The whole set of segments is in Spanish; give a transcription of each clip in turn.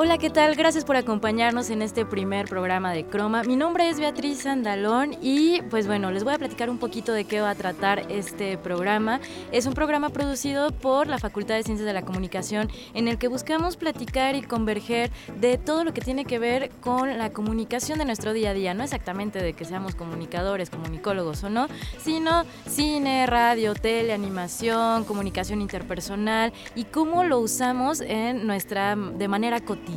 Hola, ¿qué tal? Gracias por acompañarnos en este primer programa de Croma. Mi nombre es Beatriz Sandalón y pues bueno, les voy a platicar un poquito de qué va a tratar este programa. Es un programa producido por la Facultad de Ciencias de la Comunicación en el que buscamos platicar y converger de todo lo que tiene que ver con la comunicación de nuestro día a día. No exactamente de que seamos comunicadores, comunicólogos o no, sino cine, radio, tele, animación, comunicación interpersonal y cómo lo usamos en nuestra de manera cotidiana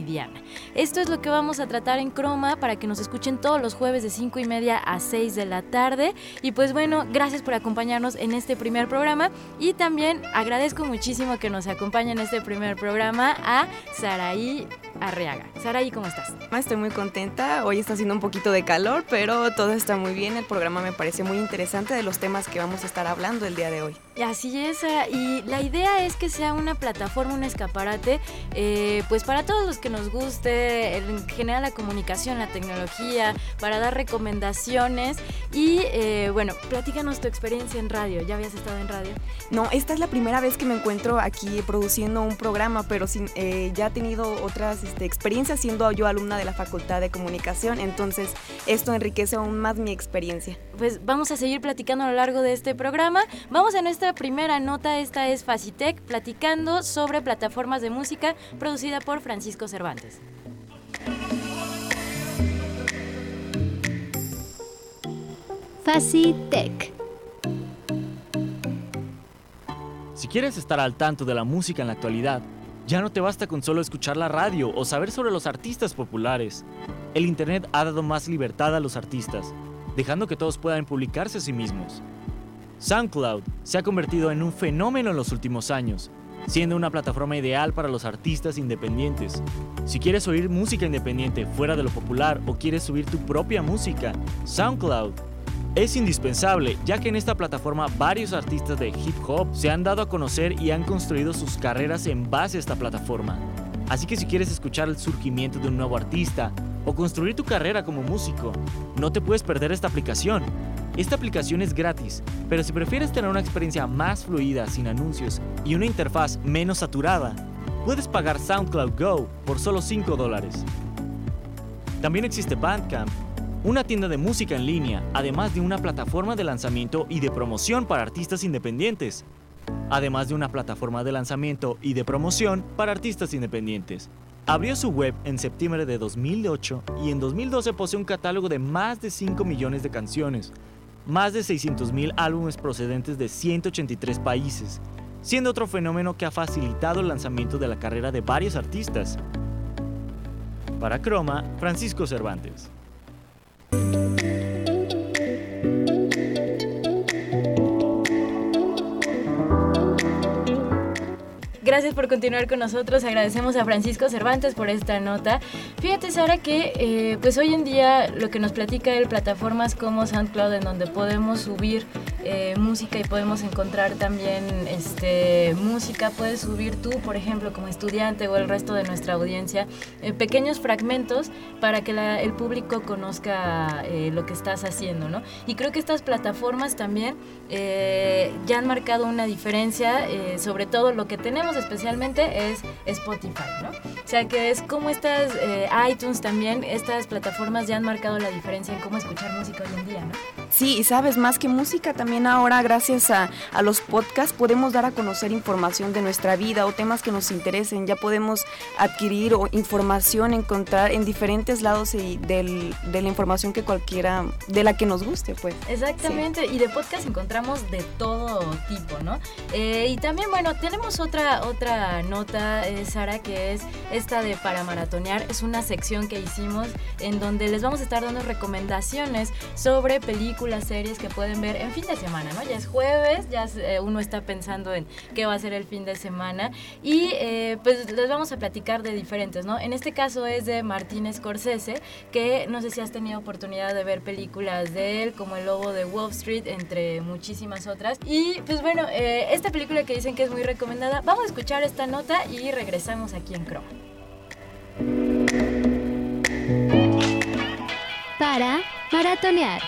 esto es lo que vamos a tratar en Croma para que nos escuchen todos los jueves de 5 y media a 6 de la tarde. Y pues bueno, gracias por acompañarnos en este primer programa y también agradezco muchísimo que nos acompañe en este primer programa a Saraí Arriaga. Saraí, ¿cómo estás? Estoy muy contenta, hoy está haciendo un poquito de calor, pero todo está muy bien, el programa me parece muy interesante de los temas que vamos a estar hablando el día de hoy. Y así es, y la idea es que sea una plataforma, un escaparate, eh, pues para todos los que nos guste, en general la comunicación, la tecnología, para dar recomendaciones. Y eh, bueno, platícanos tu experiencia en radio. ¿Ya habías estado en radio? No, esta es la primera vez que me encuentro aquí produciendo un programa, pero sin, eh, ya he tenido otras este, experiencias siendo yo alumna de la Facultad de Comunicación, entonces esto enriquece aún más mi experiencia. Pues vamos a seguir platicando a lo largo de este programa. Vamos a nuestra primera nota, esta es Facitec, platicando sobre plataformas de música producida por Francisco Cervantes. Facitec. Si quieres estar al tanto de la música en la actualidad, ya no te basta con solo escuchar la radio o saber sobre los artistas populares. El Internet ha dado más libertad a los artistas, dejando que todos puedan publicarse a sí mismos. SoundCloud se ha convertido en un fenómeno en los últimos años, siendo una plataforma ideal para los artistas independientes. Si quieres oír música independiente fuera de lo popular o quieres subir tu propia música, SoundCloud es indispensable, ya que en esta plataforma varios artistas de hip hop se han dado a conocer y han construido sus carreras en base a esta plataforma. Así que si quieres escuchar el surgimiento de un nuevo artista o construir tu carrera como músico, no te puedes perder esta aplicación. Esta aplicación es gratis, pero si prefieres tener una experiencia más fluida, sin anuncios y una interfaz menos saturada, puedes pagar SoundCloud Go por solo 5 dólares. También existe Bandcamp, una tienda de música en línea, además de una plataforma de lanzamiento y de promoción para artistas independientes. Además de una plataforma de lanzamiento y de promoción para artistas independientes. Abrió su web en septiembre de 2008 y en 2012 posee un catálogo de más de 5 millones de canciones, más de 600.000 álbumes procedentes de 183 países, siendo otro fenómeno que ha facilitado el lanzamiento de la carrera de varios artistas. Para Croma, Francisco Cervantes. Gracias por continuar con nosotros. Agradecemos a Francisco Cervantes por esta nota. Fíjate, Sara, que eh, pues hoy en día lo que nos platica él, plataformas como SoundCloud, en donde podemos subir eh, música y podemos encontrar también este, música. Puedes subir tú, por ejemplo, como estudiante o el resto de nuestra audiencia, eh, pequeños fragmentos para que el público conozca eh, lo que estás haciendo, ¿no? Y creo que estas plataformas también ya han marcado una diferencia, sobre todo lo que tenemos especialmente es Spotify, ¿no? O sea que es como estas iTunes también, estas plataformas ya han marcado la diferencia en cómo escuchar música hoy en día, ¿no? Sí, y sabes, más que música también ahora, gracias a, a, los podcasts, podemos dar a conocer información de nuestra vida o temas que nos interesen. Ya podemos adquirir o información, encontrar en diferentes lados y del, de la información que cualquiera, de la que nos guste, pues. Exactamente, y de podcast encontramos de todo tipo, ¿no? Eh, y también, bueno, tenemos otra, otra nota, eh, Sara, que es esta de para maratonear. Es una sección que hicimos en donde les vamos a estar dando recomendaciones sobre películas, series que pueden ver en fin de semana, ¿no? Ya es jueves, ya eh, uno está pensando en qué va a ser el fin de semana y eh, pues les vamos a platicar de diferentes, ¿no? En este caso es de Martín Scorsese, que no sé si has tenido oportunidad de ver películas de él, como El Lobo de Wall Street, entre muchísimas otras. Y pues bueno, esta película que dicen que es muy recomendada, vamos a escuchar esta nota y regresamos aquí en Chrome. Para maratonear.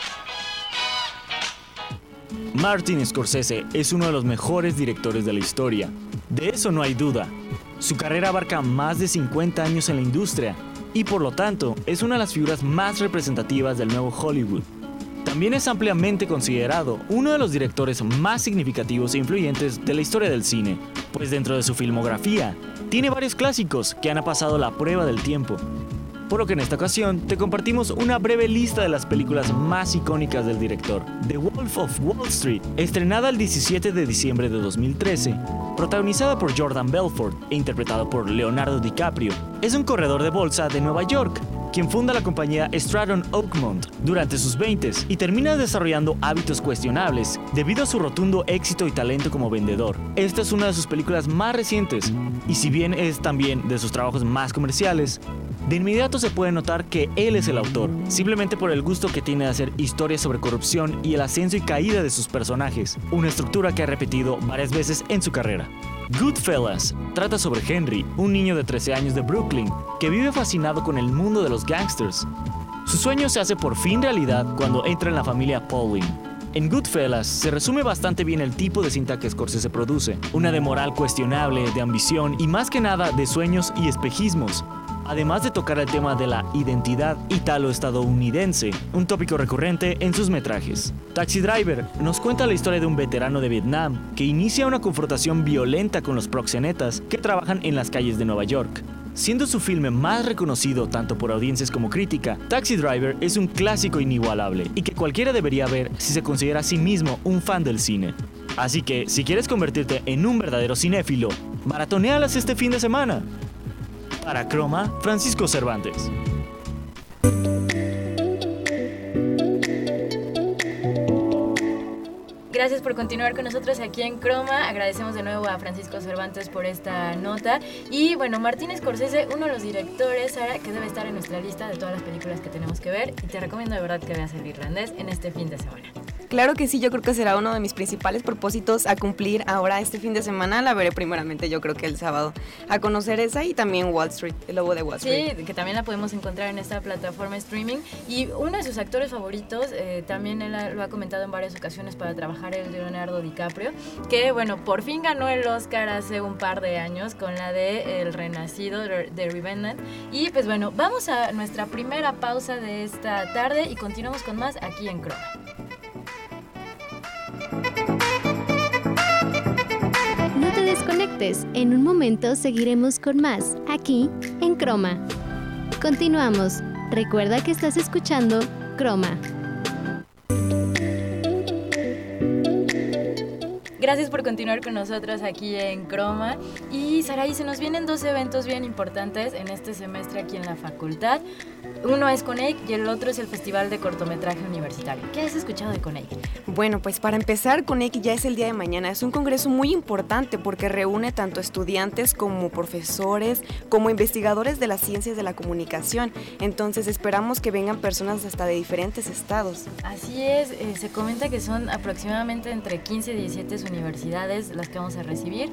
Martin Scorsese es uno de los mejores directores de la historia. De eso no hay duda. Su carrera abarca más de 50 años en la industria y por lo tanto es una de las figuras más representativas del nuevo Hollywood. También es ampliamente considerado uno de los directores más significativos e influyentes de la historia del cine, pues dentro de su filmografía tiene varios clásicos que han pasado la prueba del tiempo. Por lo que en esta ocasión te compartimos una breve lista de las películas más icónicas del director. The Wolf of Wall Street, estrenada el 17 de diciembre de 2013, protagonizada por Jordan Belfort e interpretada por Leonardo DiCaprio, es un corredor de bolsa de Nueva York quien funda la compañía Stratton Oakmont durante sus 20 y termina desarrollando hábitos cuestionables debido a su rotundo éxito y talento como vendedor. Esta es una de sus películas más recientes y si bien es también de sus trabajos más comerciales, de inmediato se puede notar que él es el autor, simplemente por el gusto que tiene de hacer historias sobre corrupción y el ascenso y caída de sus personajes, una estructura que ha repetido varias veces en su carrera. Goodfellas trata sobre Henry, un niño de 13 años de Brooklyn, que vive fascinado con el mundo de los gangsters. Su sueño se hace por fin realidad cuando entra en la familia Pauling. En Goodfellas se resume bastante bien el tipo de cinta que Scorsese produce, una de moral cuestionable, de ambición y más que nada de sueños y espejismos, además de tocar el tema de la identidad italo-estadounidense, un tópico recurrente en sus metrajes. Taxi Driver nos cuenta la historia de un veterano de Vietnam que inicia una confrontación violenta con los proxenetas que trabajan en las calles de Nueva York. Siendo su filme más reconocido tanto por audiencias como crítica, Taxi Driver es un clásico inigualable y que cualquiera debería ver si se considera a sí mismo un fan del cine. Así que, si quieres convertirte en un verdadero cinéfilo, maratonealas este fin de semana. Para Croma, Francisco Cervantes. Gracias por continuar con nosotros aquí en Croma. Agradecemos de nuevo a Francisco Cervantes por esta nota. Y bueno, Martín Scorsese, uno de los directores, Sara, que debe estar en nuestra lista de todas las películas que tenemos que ver. Y te recomiendo de verdad que veas el irlandés en este fin de semana. Claro que sí, yo creo que será uno de mis principales propósitos a cumplir ahora este fin de semana. La veré primeramente, yo creo que el sábado, a conocer esa y también Wall Street, el lobo de Wall Street. Sí, que también la podemos encontrar en esta plataforma streaming. Y uno de sus actores favoritos, eh, también él lo ha comentado en varias ocasiones para trabajar, el Leonardo DiCaprio, que bueno, por fin ganó el Oscar hace un par de años con la de El Renacido de Revenant. Y pues bueno, vamos a nuestra primera pausa de esta tarde y continuamos con más aquí en Chroma. En un momento seguiremos con más, aquí en Croma. Continuamos. Recuerda que estás escuchando Croma. Gracias por continuar con nosotros aquí en Croma. Y Saraí, se nos vienen dos eventos bien importantes en este semestre aquí en la facultad. Uno es CONEIC y el otro es el Festival de Cortometraje Universitario. ¿Qué has escuchado de CONEIC? Bueno, pues para empezar, CONEIC ya es el día de mañana. Es un congreso muy importante porque reúne tanto estudiantes como profesores, como investigadores de las ciencias de la comunicación. Entonces esperamos que vengan personas hasta de diferentes estados. Así es, eh, se comenta que son aproximadamente entre 15 y 17 universidades las que vamos a recibir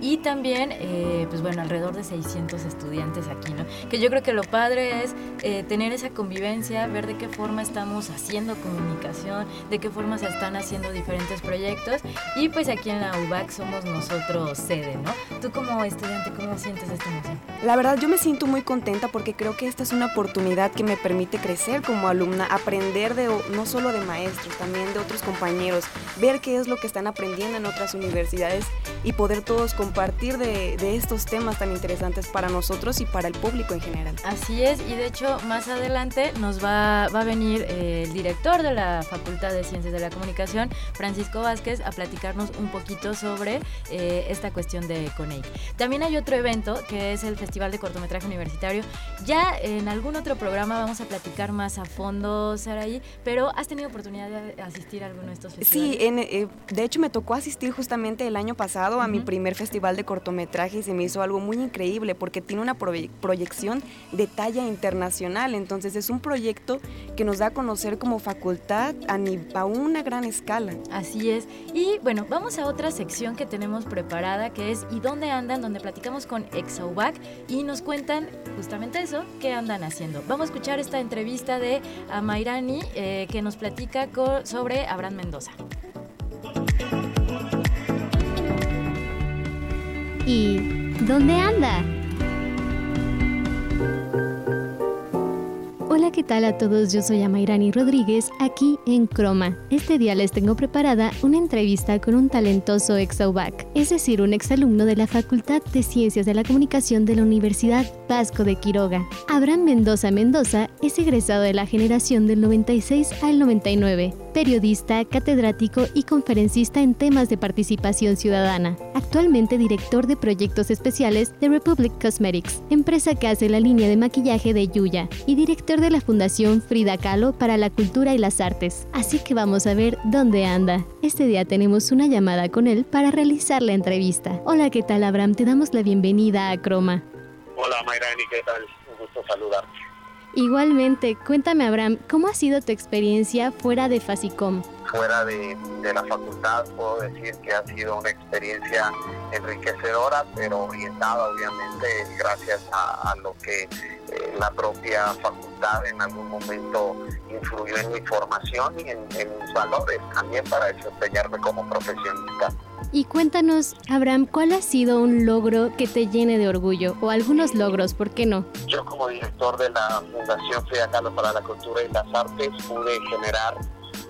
y también, eh, pues bueno, alrededor de 600 estudiantes aquí, ¿no? Que yo creo que lo padre es eh, tener esa convivencia, ver de qué forma estamos haciendo comunicación, de qué forma se están haciendo diferentes proyectos y pues aquí en la UBAC somos nosotros sede, ¿no? Tú como estudiante, ¿cómo sientes esta emoción? La verdad yo me siento muy contenta porque creo que esta es una oportunidad que me permite crecer como alumna, aprender de no solo de maestros, también de otros compañeros, ver qué es lo que están aprendiendo en otras universidades y poder todos compartir de, estos temas tan interesantes para nosotros y para el público en general. Así es, y de hecho más adelante nos va, va a venir eh, el director de la Facultad de Ciencias de la Comunicación, Francisco Vázquez, a platicarnos un poquito sobre eh, esta cuestión de CONEIC. También hay otro evento que es el Festival de Cortometraje Universitario. Ya en algún otro programa vamos a platicar más a fondo, Saraí, pero ¿has tenido oportunidad de asistir a alguno de estos festivales? Sí, eh, de hecho me tocó asistir justamente el año pasado a mi primer festival de cortometraje y se me hizo algo muy increíble porque tiene una proyección de talla internacional, entonces es un proyecto que nos da a conocer como facultad a, a una gran escala. Así es, y bueno, vamos a otra sección que tenemos preparada que es ¿Y dónde andan? donde platicamos con Exaubac y nos cuentan justamente eso, qué andan haciendo. Vamos a escuchar esta entrevista de Amairani eh, que nos platica sobre Abraham Mendoza. ¿Y dónde anda? Hola, ¿qué tal a todos? Yo soy Amairani Rodríguez, aquí en Croma. Este día les tengo preparada una entrevista con un talentoso ex-AUBAC, es decir, un exalumno de la Facultad de Ciencias de la Comunicación de la Universidad Vasco de Quiroga. Abraham Mendoza Mendoza es egresado de la generación del 96 al 99 periodista, catedrático y conferencista en temas de participación ciudadana. Actualmente director de proyectos especiales de Republic Cosmetics, empresa que hace la línea de maquillaje de Yuya, y director de la Fundación Frida Kahlo para la Cultura y las Artes. Así que vamos a ver dónde anda. Este día tenemos una llamada con él para realizar la entrevista. Hola, ¿qué tal Abraham? Te damos la bienvenida a Croma. Hola Mayrani, ¿qué tal? Un gusto saludarte. Igualmente, cuéntame Abraham, ¿cómo ha sido tu experiencia fuera de Fasicom? Fuera de, la facultad puedo decir que ha sido una experiencia enriquecedora, pero orientada obviamente gracias a, lo que eh, la propia facultad en algún momento influyó en mi formación y en, en mis valores también para desempeñarme como profesionista. Y cuéntanos, Abraham, ¿cuál ha sido un logro que te llene de orgullo? O algunos logros, ¿por qué no? Yo como director de la Fundación Frida Kahlo para la Cultura y las Artes pude generar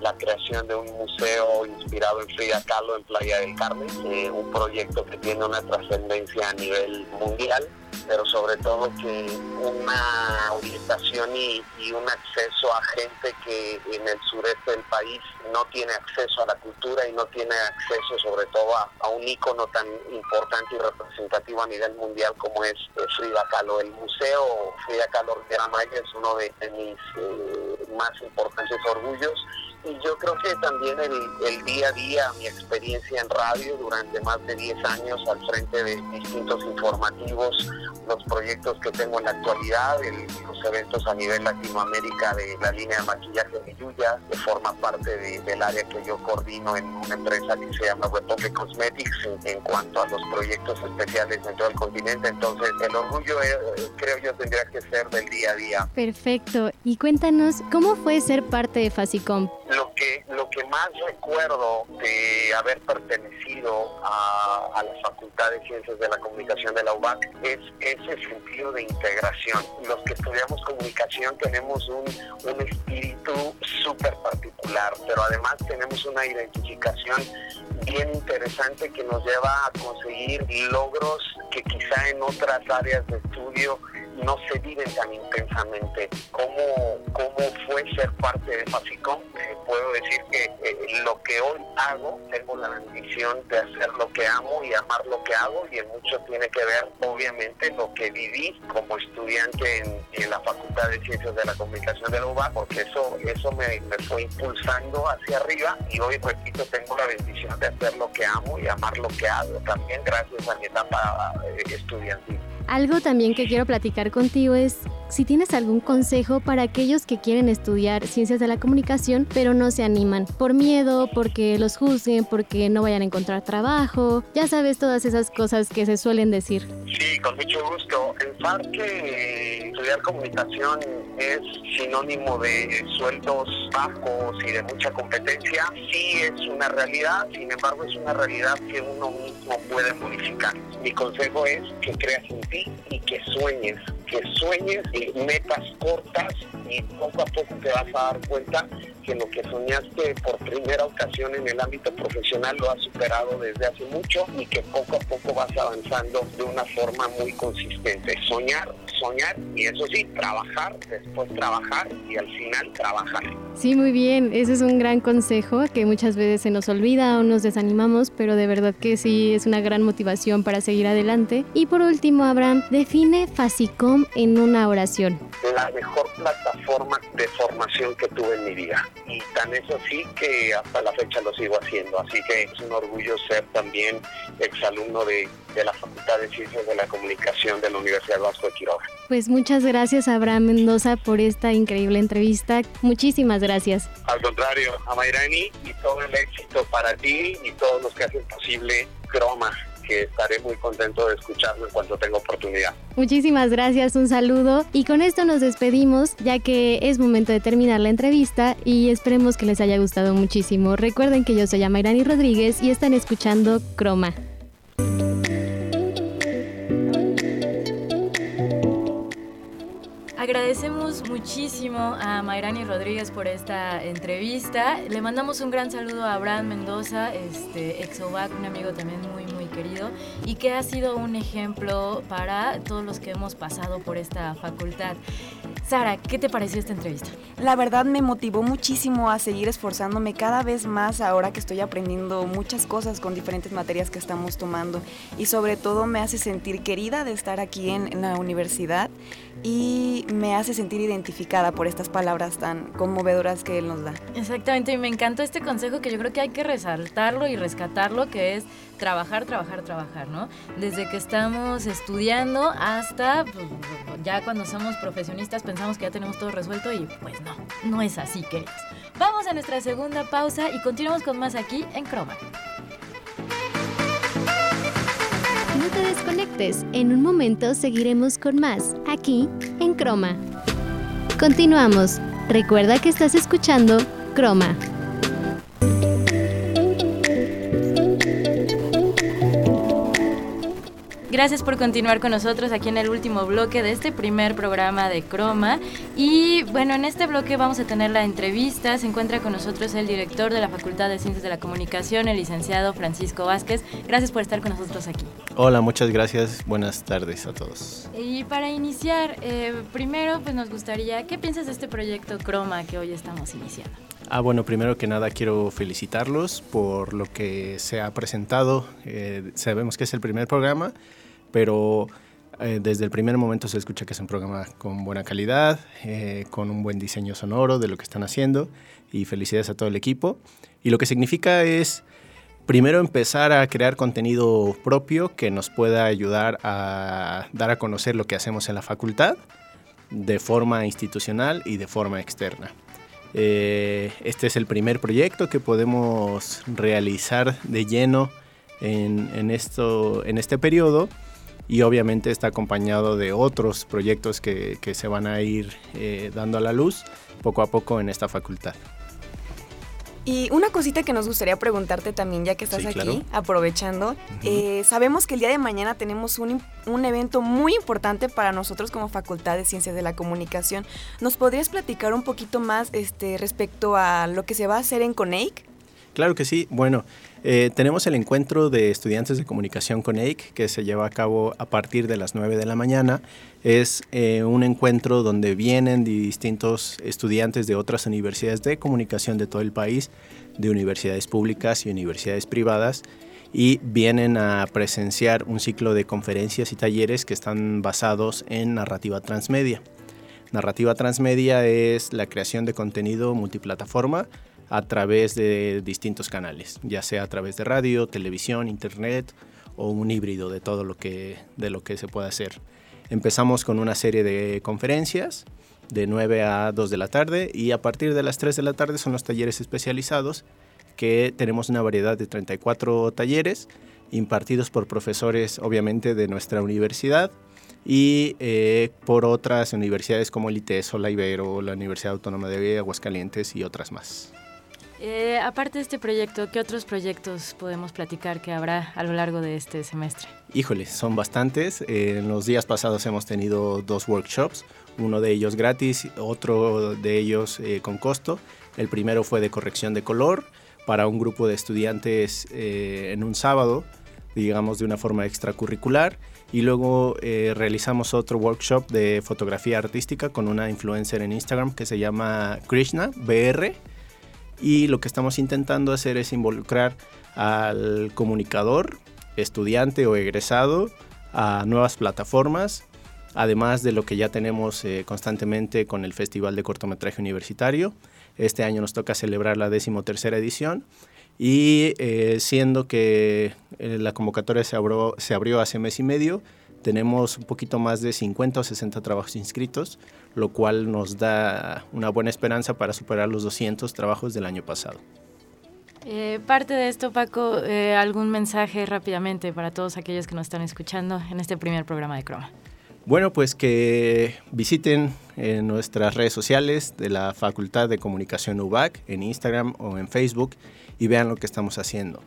la creación de un museo inspirado en Frida Kahlo en Playa del Carmen, eh, un proyecto que tiene una trascendencia a nivel mundial pero sobre todo que una orientación y, un acceso a gente que en el sureste del país no tiene acceso a la cultura y no tiene acceso sobre todo a, un ícono tan importante y representativo a nivel mundial como es, Frida Kahlo. El museo Frida Kahlo Rivera Maya es uno de, mis eh, más importantes orgullos y yo creo que también el, día a día, mi experiencia en radio durante más de 10 años al frente de distintos informativos, los proyectos que tengo en la actualidad, los eventos a nivel Latinoamérica de la línea de maquillaje de Yuya, que forma parte del área que yo coordino en una empresa que se llama Republic Cosmetics en, cuanto a los proyectos especiales en todo el continente. Entonces, el orgullo eh, creo yo tendría que ser del día a día. Perfecto. Y cuéntanos, ¿cómo fue ser parte de Fasicom? Lo que, lo que más recuerdo de haber pertenecido a, la Facultad de Ciencias de la Comunicación de la UBAC es ese sentido de integración. Los que estudiamos comunicación tenemos un, un espíritu súper particular, pero además tenemos una identificación bien interesante que nos lleva a conseguir logros que quizá en otras áreas de estudio no se viven tan intensamente. ¿Cómo, cómo fue ser parte de Fasicom? Eh, puedo decir que eh, lo que hoy hago, tengo la bendición de hacer lo que amo y amar lo que hago y en mucho tiene que ver, obviamente, lo que viví como estudiante en, la Facultad de Ciencias de la Comunicación de la UBA, porque eso, eso me, me fue impulsando hacia arriba y hoy, repito, tengo la bendición de hacer lo que amo y amar lo que hago, también gracias a mi etapa eh, estudiantil. Algo también que quiero platicar contigo es si tienes algún consejo para aquellos que quieren estudiar ciencias de la comunicación pero no se animan por miedo, porque los juzguen, porque no vayan a encontrar trabajo, ya sabes todas esas cosas que se suelen decir. Sí, con mucho gusto. Pensar que estudiar comunicación es sinónimo de sueldos bajos y de mucha competencia, sí es una realidad, sin embargo es una realidad que uno mismo puede modificar. Mi consejo es que creas en ti y que sueñes, que sueñes metas cortas y poco a poco te vas a dar cuenta que lo que soñaste por primera ocasión en el ámbito profesional lo has superado desde hace mucho y que poco a poco vas avanzando de una forma muy consistente. Soñar, soñar y eso sí, trabajar, después trabajar y al final trabajar. Sí, muy bien. Ese es un gran consejo que muchas veces se nos olvida o nos desanimamos, pero de verdad que sí es una gran motivación para seguir adelante. Y por último, Abraham, define Facicom en una oración. La mejor plataforma de formación que tuve en mi vida. Y tan es así que hasta la fecha lo sigo haciendo. Así que es un orgullo ser también exalumno de, de la Facultad de Ciencias de la Comunicación de la Universidad Vasco de Quiroga. Pues muchas gracias, Abraham Mendoza, por esta increíble entrevista. Muchísimas gracias. Al contrario, a Mayrani y todo el éxito para ti y todos los que hacen posible Croma, que estaré muy contento de escucharlo en cuanto tenga oportunidad. Muchísimas gracias, un saludo y con esto nos despedimos ya que es momento de terminar la entrevista y esperemos que les haya gustado muchísimo. Recuerden que yo soy Amairani Rodríguez y están escuchando Croma. Agradecemos muchísimo a Mayrani Rodríguez por esta entrevista. Le mandamos un gran saludo a Abraham Mendoza, este Exovac, un amigo también muy muy y que ha sido un ejemplo para todos los que hemos pasado por esta facultad. Sara, ¿qué te pareció esta entrevista? La verdad me motivó muchísimo a seguir esforzándome cada vez más ahora que estoy aprendiendo muchas cosas con diferentes materias que estamos tomando y sobre todo me hace sentir querida de estar aquí en, en la universidad y me hace sentir identificada por estas palabras tan conmovedoras que él nos da. Exactamente, y me encantó este consejo que yo creo que hay que resaltarlo y rescatarlo, que es trabajar, trabajar, trabajar, ¿no? Desde que estamos estudiando hasta pues, ya cuando somos profesionistas pensamos que ya tenemos todo resuelto y pues no, no es así, queridos. Vamos a nuestra segunda pausa y continuamos con más aquí en Croma. No te desconectes, en un momento seguiremos con más, aquí en Croma. Continuamos. Recuerda que estás escuchando Croma. Gracias por continuar con nosotros aquí en el último bloque de este primer programa de Croma. Y bueno, en este bloque vamos a tener la entrevista. Se encuentra con nosotros el director de la Facultad de Ciencias de la Comunicación, el licenciado Francisco Vázquez. Gracias por estar con nosotros aquí. Hola, muchas gracias. Buenas tardes a todos. Y para iniciar, eh, primero pues nos gustaría, ¿qué piensas de este proyecto Croma que hoy estamos iniciando? Ah, bueno, primero que nada quiero felicitarlos por lo que se ha presentado. Eh, sabemos que es el primer programa, pero eh, desde el primer momento se escucha que es un programa con buena calidad, eh, con un buen diseño sonoro de lo que están haciendo y felicidades a todo el equipo. Y lo que significa es, primero, empezar a crear contenido propio que nos pueda ayudar a dar a conocer lo que hacemos en la facultad de forma institucional y de forma externa. Eh, este es el primer proyecto que podemos realizar de lleno en, en, esto, en este periodo y obviamente está acompañado de otros proyectos que, que se van a ir eh, dando a la luz poco a poco en esta facultad. Y una cosita que nos gustaría preguntarte también, ya que estás Sí, aquí, claro. aprovechando, eh, sabemos que el día de mañana tenemos un, un evento muy importante para nosotros como Facultad de Ciencias de la Comunicación. ¿Nos podrías platicar un poquito más este, respecto a lo que se va a hacer en CONEIC? Claro que sí. Bueno, eh, tenemos el encuentro de estudiantes de comunicación con EIC que se lleva a cabo a partir de las 9 de la mañana. Es eh, un encuentro donde vienen distintos estudiantes de otras universidades de comunicación de todo el país, de universidades públicas y universidades privadas, y vienen a presenciar un ciclo de conferencias y talleres que están basados en narrativa transmedia. Narrativa transmedia es la creación de contenido multiplataforma a través de distintos canales, ya sea a través de radio, televisión, internet o un híbrido de todo lo que, de lo que se puede hacer. Empezamos con una serie de conferencias de 9 a 2 de la tarde y a partir de las 3 de la tarde son los talleres especializados que tenemos una variedad de 34 talleres impartidos por profesores obviamente de nuestra universidad y eh, por otras universidades como el ITESO, la Ibero, la Universidad Autónoma de Aguascalientes y otras más. Eh, aparte de este proyecto, ¿qué otros proyectos podemos platicar que habrá a lo largo de este semestre? Híjole, son bastantes. Eh, en los días pasados hemos tenido dos workshops, uno de ellos gratis, otro de ellos eh, con costo, El primero fue de corrección de color para un grupo de estudiantes eh, en un sábado, digamos de una forma extracurricular. Y luego eh, realizamos otro workshop de fotografía artística con una influencer en Instagram que se llama Krishna BR. Y lo que estamos intentando hacer es involucrar al comunicador, estudiante o egresado a nuevas plataformas, además de lo que ya tenemos eh, constantemente con el Festival de Cortometraje Universitario. Este año nos toca celebrar la decimotercera edición y eh, siendo que eh, la convocatoria se abrió, se abrió hace mes y medio, tenemos un poquito más de 50 o 60 trabajos inscritos, lo cual nos da una buena esperanza para superar los 200 trabajos del año pasado. Eh, parte de esto, Paco, eh, algún mensaje rápidamente para todos aquellos que nos están escuchando en este primer programa de Croma. Bueno, pues que visiten en nuestras redes sociales de la Facultad de Comunicación UBAC en Instagram o en Facebook y vean lo que estamos haciendo.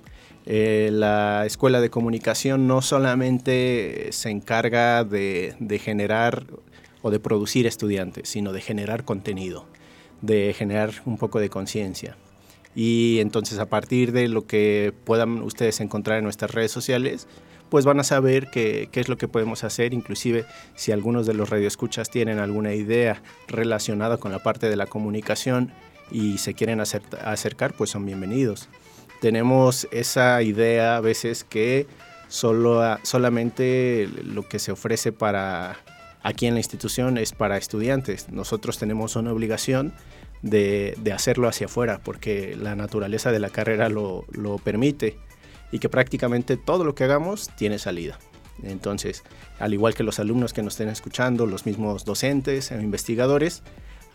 Eh, la Escuela de Comunicación no solamente se encarga de, generar o de producir estudiantes, sino de generar contenido, de generar un poco de conciencia y entonces a partir de lo que puedan ustedes encontrar en nuestras redes sociales, pues van a saber qué, qué es lo que podemos hacer, inclusive si algunos de los radioescuchas tienen alguna idea relacionada con la parte de la comunicación y se quieren acercar, pues son bienvenidos. Tenemos esa idea a veces que solo, solamente lo que se ofrece para aquí en la institución es para estudiantes. Nosotros tenemos una obligación de, hacerlo hacia afuera, porque la naturaleza de la carrera lo, lo permite y que prácticamente todo lo que hagamos tiene salida. Entonces, al igual que los alumnos que nos estén escuchando, los mismos docentes o investigadores,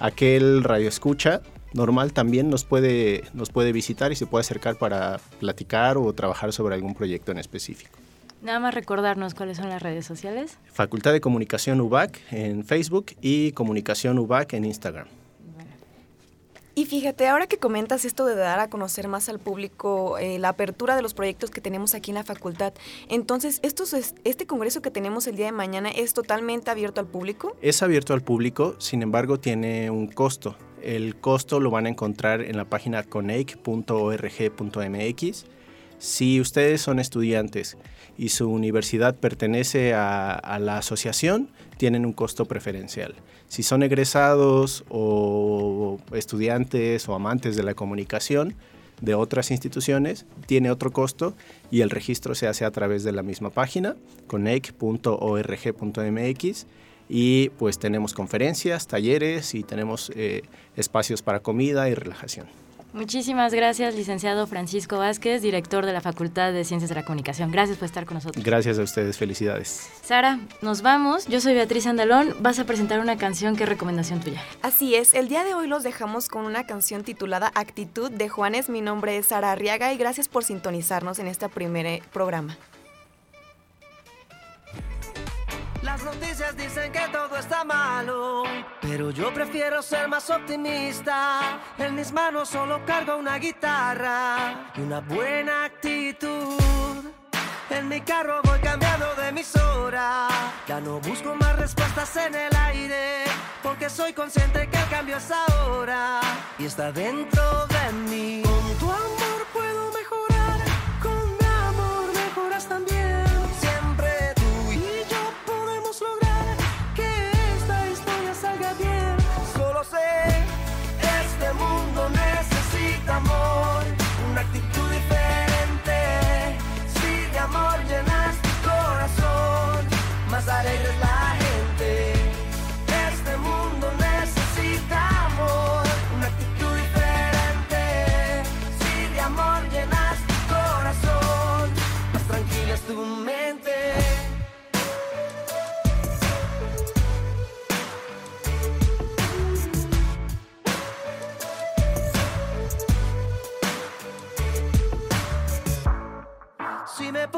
aquel radio escucha normal también nos puede, nos puede visitar y se puede acercar para platicar o trabajar sobre algún proyecto en específico. Nada más recordarnos cuáles son las redes sociales. Facultad de Comunicación UBAC en Facebook y Comunicación UBAC en Instagram. Y fíjate, ahora que comentas esto de dar a conocer más al público eh, la apertura de los proyectos que tenemos aquí en la facultad, entonces, estos, ¿este congreso que tenemos el día de mañana es totalmente abierto al público? Es abierto al público, sin embargo tiene un costo. El costo lo van a encontrar en la página coneic.org.mx. Si ustedes son estudiantes y su universidad pertenece a, la asociación, tienen un costo preferencial. Si son egresados o estudiantes o amantes de la comunicación de otras instituciones, tiene otro costo y el registro se hace a través de la misma página, conec.org.mx y pues tenemos conferencias, talleres y tenemos eh, espacios para comida y relajación. Muchísimas gracias, licenciado Francisco Vázquez, director de la Facultad de Ciencias de la Comunicación. Gracias por estar con nosotros. Gracias a ustedes, felicidades. Sara, nos vamos. Yo soy Beatriz Andalón. Vas a presentar una canción. ¿Qué recomendación tuya? Así es, el día de hoy los dejamos con una canción titulada Actitud de Juanes. Mi nombre es Sara Arriaga y gracias por sintonizarnos en este primer programa. Las noticias dicen que todo está malo, pero yo prefiero ser más optimista. En mis manos solo cargo una guitarra y una buena actitud. En mi carro voy cambiando de emisora. Ya no busco más respuestas en el aire, porque soy consciente que el cambio es ahora y está dentro de mí. Con tu amor más alegre es la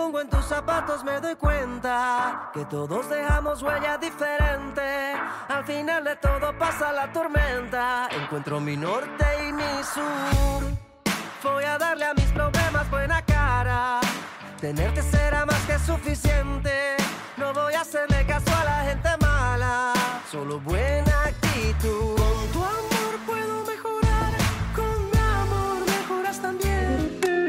pongo en tus zapatos me doy cuenta que todos dejamos huella diferente. Al final de todo pasa la tormenta. Encuentro mi norte y mi sur. Voy a darle a mis problemas buena cara. Tenerte será más que suficiente. No voy a hacerle caso a la gente mala. Solo buena actitud.